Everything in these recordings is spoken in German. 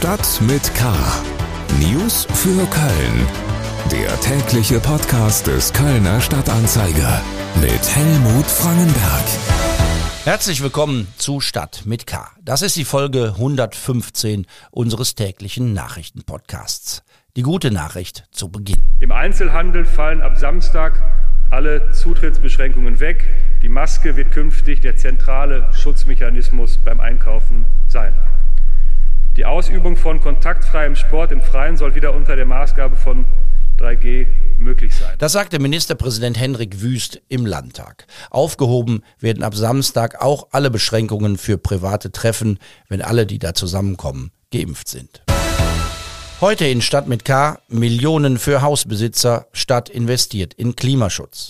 Stadt mit K. News für Köln. Der tägliche Podcast des Kölner Stadtanzeiger mit Helmut Frangenberg. Herzlich willkommen zu Stadt mit K. Das ist die Folge 115 unseres täglichen Nachrichtenpodcasts. Die gute Nachricht zu Beginn. Im Einzelhandel fallen ab Samstag alle Zutrittsbeschränkungen weg. Die Maske wird künftig der zentrale Schutzmechanismus beim Einkaufen sein. Die Ausübung von kontaktfreiem Sport im Freien soll wieder unter der Maßgabe von 3G möglich sein. Das sagte Ministerpräsident Hendrik Wüst im Landtag. Aufgehoben werden ab Samstag auch alle Beschränkungen für private Treffen, wenn alle, die da zusammenkommen, geimpft sind. Heute in Stadt mit K Millionen für Hausbesitzer, Stadt investiert in Klimaschutz.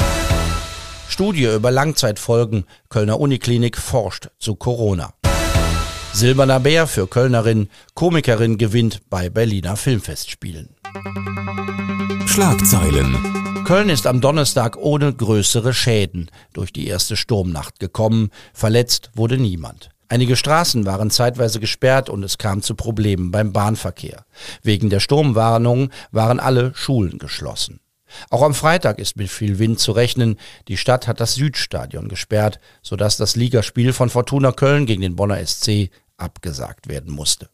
Studie über Langzeitfolgen, Kölner Uniklinik forscht zu Corona. Silberner Bär für Kölnerin, Komikerin gewinnt bei Berliner Filmfestspielen. Schlagzeilen. Köln ist am Donnerstag ohne größere Schäden durch die erste Sturmnacht gekommen. Verletzt wurde niemand. Einige Straßen waren zeitweise gesperrt und es kam zu Problemen beim Bahnverkehr. Wegen der Sturmwarnung waren alle Schulen geschlossen. Auch am Freitag ist mit viel Wind zu rechnen. Die Stadt hat das Südstadion gesperrt, sodass das Ligaspiel von Fortuna Köln gegen den Bonner SC abgesagt werden musste.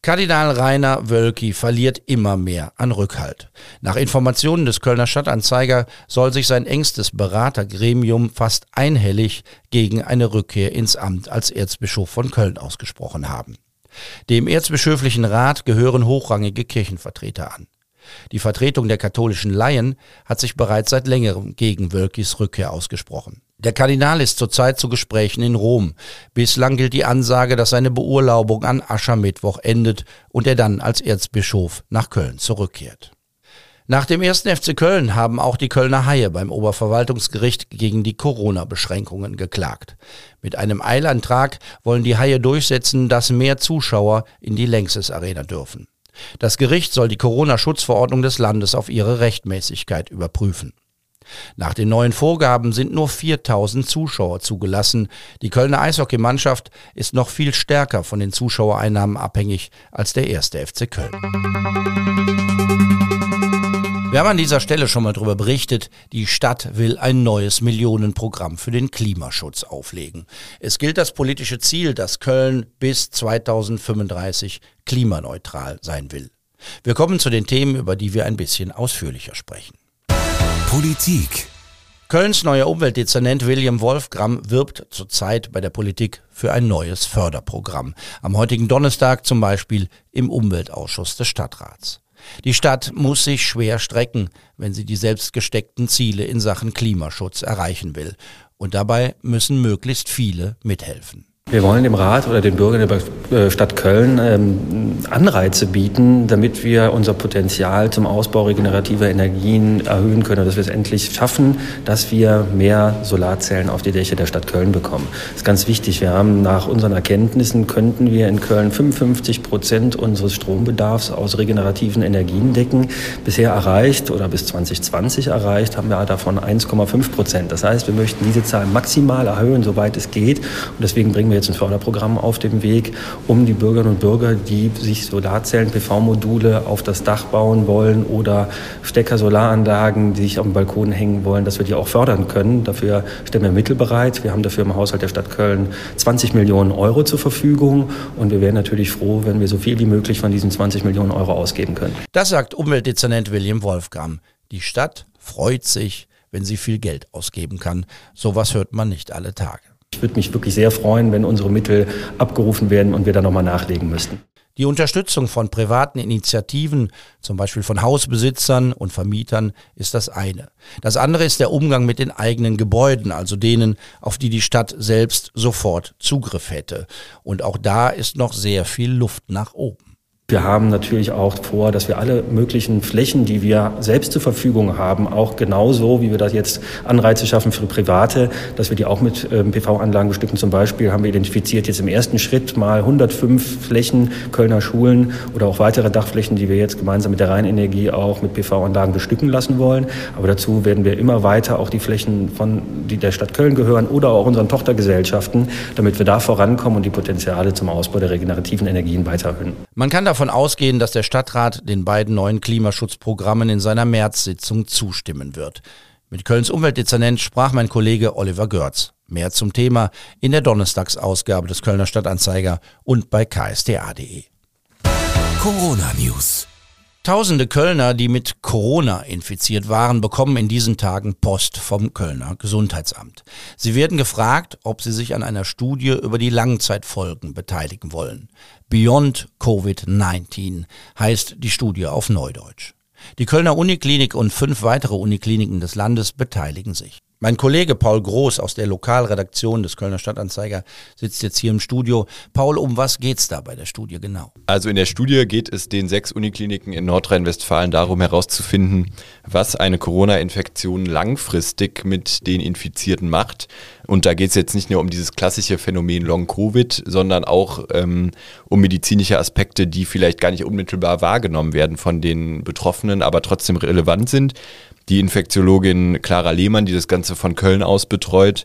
Kardinal Rainer Wölki verliert immer mehr an Rückhalt. Nach Informationen des Kölner Stadtanzeiger soll sich sein engstes Beratergremium fast einhellig gegen eine Rückkehr ins Amt als Erzbischof von Köln ausgesprochen haben. Dem Erzbischöflichen Rat gehören hochrangige Kirchenvertreter an. Die Vertretung der katholischen Laien hat sich bereits seit längerem gegen Wölkis Rückkehr ausgesprochen. Der Kardinal ist zurzeit zu Gesprächen in Rom. Bislang gilt die Ansage, dass seine Beurlaubung an Aschermittwoch endet und er dann als Erzbischof nach Köln zurückkehrt. Nach dem ersten FC Köln haben auch die Kölner Haie beim Oberverwaltungsgericht gegen die Corona-Beschränkungen geklagt. Mit einem Eilantrag wollen die Haie durchsetzen, dass mehr Zuschauer in die Längses Arena dürfen. Das Gericht soll die Corona-Schutzverordnung des Landes auf ihre Rechtmäßigkeit überprüfen. Nach den neuen Vorgaben sind nur 4000 Zuschauer zugelassen. Die Kölner Eishockeymannschaft ist noch viel stärker von den Zuschauereinnahmen abhängig als der erste FC Köln. Wir haben an dieser Stelle schon mal darüber berichtet, die Stadt will ein neues Millionenprogramm für den Klimaschutz auflegen. Es gilt das politische Ziel, dass Köln bis 2035 klimaneutral sein will. Wir kommen zu den Themen, über die wir ein bisschen ausführlicher sprechen. Politik. Kölns neuer Umweltdezernent William Wolfgram wirbt zurzeit bei der Politik für ein neues Förderprogramm. Am heutigen Donnerstag zum Beispiel im Umweltausschuss des Stadtrats. Die Stadt muss sich schwer strecken, wenn sie die selbst gesteckten Ziele in Sachen Klimaschutz erreichen will. Und dabei müssen möglichst viele mithelfen. Wir wollen dem Rat oder den Bürgern der äh, Stadt Köln ähm, Anreize bieten, damit wir unser Potenzial zum Ausbau regenerativer Energien erhöhen können dass wir es endlich schaffen, dass wir mehr Solarzellen auf die Dächer der Stadt Köln bekommen. Das ist ganz wichtig. Wir haben nach unseren Erkenntnissen könnten wir in Köln 55 Prozent unseres Strombedarfs aus regenerativen Energien decken. Bisher erreicht oder bis 2020 erreicht haben wir davon 1,5 Prozent. Das heißt, wir möchten diese Zahl maximal erhöhen, soweit es geht. Und deswegen bringen wir jetzt ein Förderprogramm auf dem Weg, um die Bürgerinnen und Bürger, die sich Solarzellen, PV-Module auf das Dach bauen wollen oder Stecker-Solaranlagen, die sich auf dem Balkon hängen wollen, dass wir die auch fördern können. Dafür stellen wir Mittel bereit. Wir haben dafür im Haushalt der Stadt Köln 20 Millionen Euro zur Verfügung und wir wären natürlich froh, wenn wir so viel wie möglich von diesen 20 Millionen Euro ausgeben können. Das sagt Umweltdezernent William Wolfgram. Die Stadt freut sich, wenn sie viel Geld ausgeben kann. Sowas hört man nicht alle Tage. Ich würde mich wirklich sehr freuen, wenn unsere Mittel abgerufen werden und wir da nochmal nachlegen müssten. Die Unterstützung von privaten Initiativen, zum Beispiel von Hausbesitzern und Vermietern, ist das eine. Das andere ist der Umgang mit den eigenen Gebäuden, also denen, auf die die Stadt selbst sofort Zugriff hätte. Und auch da ist noch sehr viel Luft nach oben. Wir haben natürlich auch vor, dass wir alle möglichen Flächen, die wir selbst zur Verfügung haben, auch genauso, wie wir das jetzt Anreize schaffen für Private, dass wir die auch mit ähm, PV-Anlagen bestücken. Zum Beispiel haben wir identifiziert jetzt im ersten Schritt mal 105 Flächen Kölner Schulen oder auch weitere Dachflächen, die wir jetzt gemeinsam mit der Rheinenergie auch mit PV-Anlagen bestücken lassen wollen. Aber dazu werden wir immer weiter auch die Flächen von, die der Stadt Köln gehören oder auch unseren Tochtergesellschaften, damit wir da vorankommen und die Potenziale zum Ausbau der regenerativen Energien weiter erhöhen. Man kann davon ausgehen, dass der Stadtrat den beiden neuen Klimaschutzprogrammen in seiner Märzsitzung zustimmen wird. Mit Kölns Umweltdezernent sprach mein Kollege Oliver Görz. Mehr zum Thema in der Donnerstagsausgabe des Kölner Stadtanzeiger und bei ksta.de. Corona News. Tausende Kölner, die mit Corona infiziert waren, bekommen in diesen Tagen Post vom Kölner Gesundheitsamt. Sie werden gefragt, ob sie sich an einer Studie über die Langzeitfolgen beteiligen wollen. Beyond Covid-19 heißt die Studie auf Neudeutsch. Die Kölner Uniklinik und fünf weitere Unikliniken des Landes beteiligen sich. Mein Kollege Paul Groß aus der Lokalredaktion des Kölner Stadtanzeiger sitzt jetzt hier im Studio. Paul, um was geht's da bei der Studie genau? Also in der Studie geht es den sechs Unikliniken in Nordrhein-Westfalen darum herauszufinden, was eine Corona-Infektion langfristig mit den Infizierten macht. Und da geht es jetzt nicht nur um dieses klassische Phänomen Long-Covid, sondern auch ähm, um medizinische Aspekte, die vielleicht gar nicht unmittelbar wahrgenommen werden von den Betroffenen, aber trotzdem relevant sind die Infektiologin Clara Lehmann, die das Ganze von Köln aus betreut,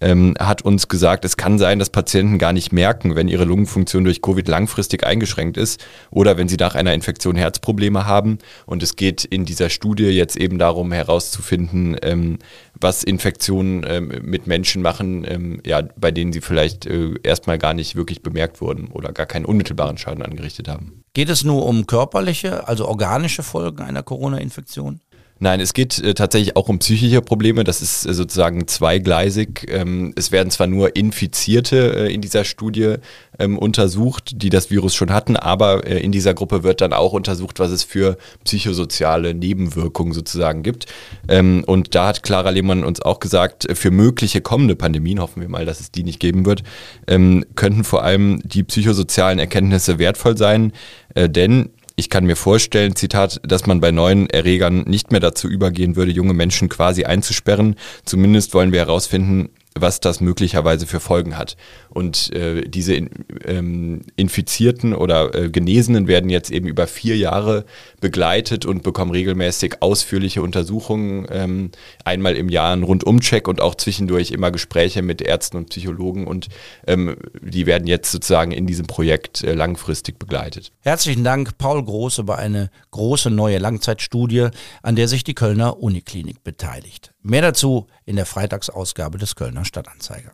ähm, hat uns gesagt, es kann sein, dass Patienten gar nicht merken, wenn ihre Lungenfunktion durch Covid langfristig eingeschränkt ist oder wenn sie nach einer Infektion Herzprobleme haben. Und es geht in dieser Studie jetzt eben darum herauszufinden, ähm, was Infektionen ähm, mit Menschen machen, ähm, ja, bei denen sie vielleicht äh, erstmal gar nicht wirklich bemerkt wurden oder gar keinen unmittelbaren Schaden angerichtet haben. Geht es nur um körperliche, also organische Folgen einer Corona-Infektion? Nein, es geht äh, tatsächlich auch um psychische Probleme. Das ist äh, sozusagen zweigleisig. Ähm, es werden zwar nur Infizierte äh, in dieser Studie ähm, untersucht, die das Virus schon hatten, aber äh, in dieser Gruppe wird dann auch untersucht, was es für psychosoziale Nebenwirkungen sozusagen gibt. Ähm, und da hat Clara Lehmann uns auch gesagt, für mögliche kommende Pandemien, hoffen wir mal, dass es die nicht geben wird, ähm, könnten vor allem die psychosozialen Erkenntnisse wertvoll sein, äh, denn ich kann mir vorstellen, Zitat, dass man bei neuen Erregern nicht mehr dazu übergehen würde, junge Menschen quasi einzusperren. Zumindest wollen wir herausfinden, was das möglicherweise für Folgen hat. Und äh, diese ähm, Infizierten oder äh, Genesenen werden jetzt eben über vier Jahre begleitet und bekommen regelmäßig ausführliche Untersuchungen, ähm, einmal im Jahr einen Rundumcheck und auch zwischendurch immer Gespräche mit Ärzten und Psychologen und ähm, die werden jetzt sozusagen in diesem Projekt äh, langfristig begleitet. Herzlichen Dank, Paul Groß, über eine große neue Langzeitstudie, an der sich die Kölner Uniklinik beteiligt. Mehr dazu in der Freitagsausgabe des Kölner Stadtanzeiger.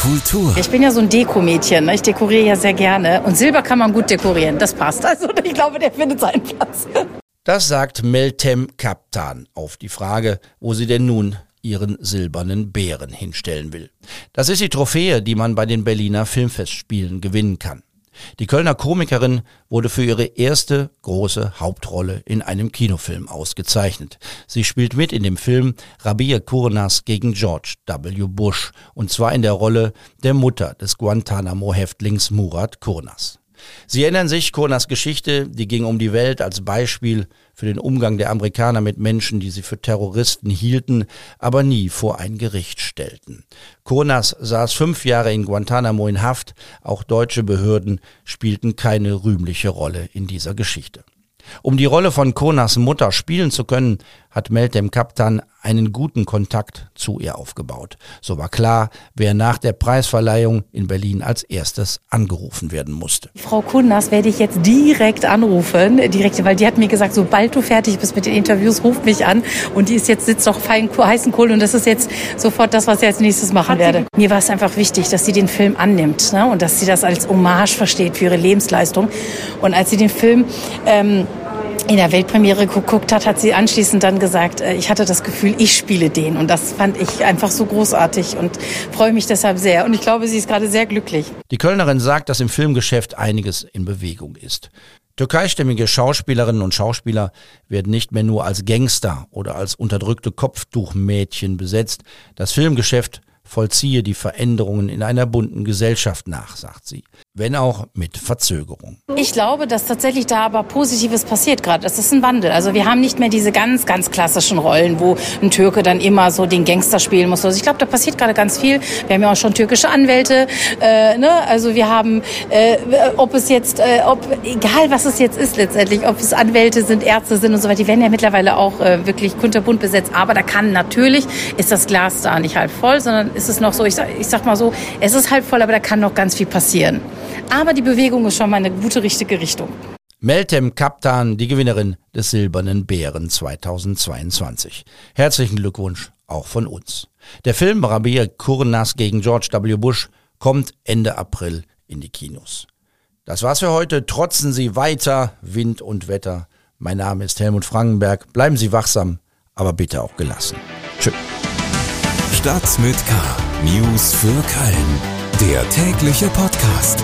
Kultur. Ich bin ja so ein Dekomädchen. Ne? Ich dekoriere ja sehr gerne. Und Silber kann man gut dekorieren. Das passt. Also ich glaube, der findet seinen Platz. Das sagt Meltem Kaptan auf die Frage, wo sie denn nun ihren silbernen Bären hinstellen will. Das ist die Trophäe, die man bei den Berliner Filmfestspielen gewinnen kann. Die Kölner Komikerin wurde für ihre erste große Hauptrolle in einem Kinofilm ausgezeichnet. Sie spielt mit in dem Film Rabia Kurnas gegen George W. Bush und zwar in der Rolle der Mutter des Guantanamo-Häftlings Murat Kurnas. Sie erinnern sich, Kurnas Geschichte, die ging um die Welt als Beispiel für den Umgang der Amerikaner mit Menschen, die sie für Terroristen hielten, aber nie vor ein Gericht stellten. Kurnas saß fünf Jahre in Guantanamo in Haft, auch deutsche Behörden spielten keine rühmliche Rolle in dieser Geschichte. Um die Rolle von Konas Mutter spielen zu können, hat Meltem Kaptan einen guten Kontakt zu ihr aufgebaut. So war klar, wer nach der Preisverleihung in Berlin als erstes angerufen werden musste. Frau Kunnas werde ich jetzt direkt anrufen, direkt, weil die hat mir gesagt, sobald du fertig bist mit den Interviews, ruf mich an. Und die ist jetzt sitzt auf heißen Kohl und das ist jetzt sofort das, was ich als nächstes machen werde. Mir war es einfach wichtig, dass sie den Film annimmt ne? und dass sie das als Hommage versteht für ihre Lebensleistung. Und als sie den Film ähm, in der Weltpremiere geguckt hat, hat sie anschließend dann gesagt, äh, ich hatte das Gefühl, ich spiele den. Und das fand ich einfach so großartig und freue mich deshalb sehr. Und ich glaube, sie ist gerade sehr glücklich. Die Kölnerin sagt, dass im Filmgeschäft einiges in Bewegung ist. Türkeistämmige Schauspielerinnen und Schauspieler werden nicht mehr nur als Gangster oder als unterdrückte Kopftuchmädchen besetzt. Das Filmgeschäft vollziehe die Veränderungen in einer bunten Gesellschaft nach, sagt sie. Wenn auch mit Verzögerung. Ich glaube, dass tatsächlich da aber Positives passiert gerade. Es ist ein Wandel. Also wir haben nicht mehr diese ganz, ganz klassischen Rollen, wo ein Türke dann immer so den Gangster spielen muss. Also ich glaube, da passiert gerade ganz viel. Wir haben ja auch schon türkische Anwälte. Äh, ne? Also wir haben, äh, ob es jetzt, äh, ob egal was es jetzt ist letztendlich, ob es Anwälte sind, Ärzte sind und so weiter, die werden ja mittlerweile auch äh, wirklich kunterbunt besetzt. Aber da kann natürlich, ist das Glas da nicht halb voll, sondern ist es noch so, ich sag, ich sag mal so, es ist halb voll, aber da kann noch ganz viel passieren. Aber die Bewegung ist schon mal eine gute, richtige Richtung. Meltem Kaptan, die Gewinnerin des Silbernen Bären 2022. Herzlichen Glückwunsch auch von uns. Der Film Rabir Kurnas gegen George W. Bush kommt Ende April in die Kinos. Das war's für heute. Trotzen Sie weiter Wind und Wetter. Mein Name ist Helmut Frankenberg. Bleiben Sie wachsam, aber bitte auch gelassen. Tschüss. Stadt mit K. News für Köln. Der tägliche Podcast.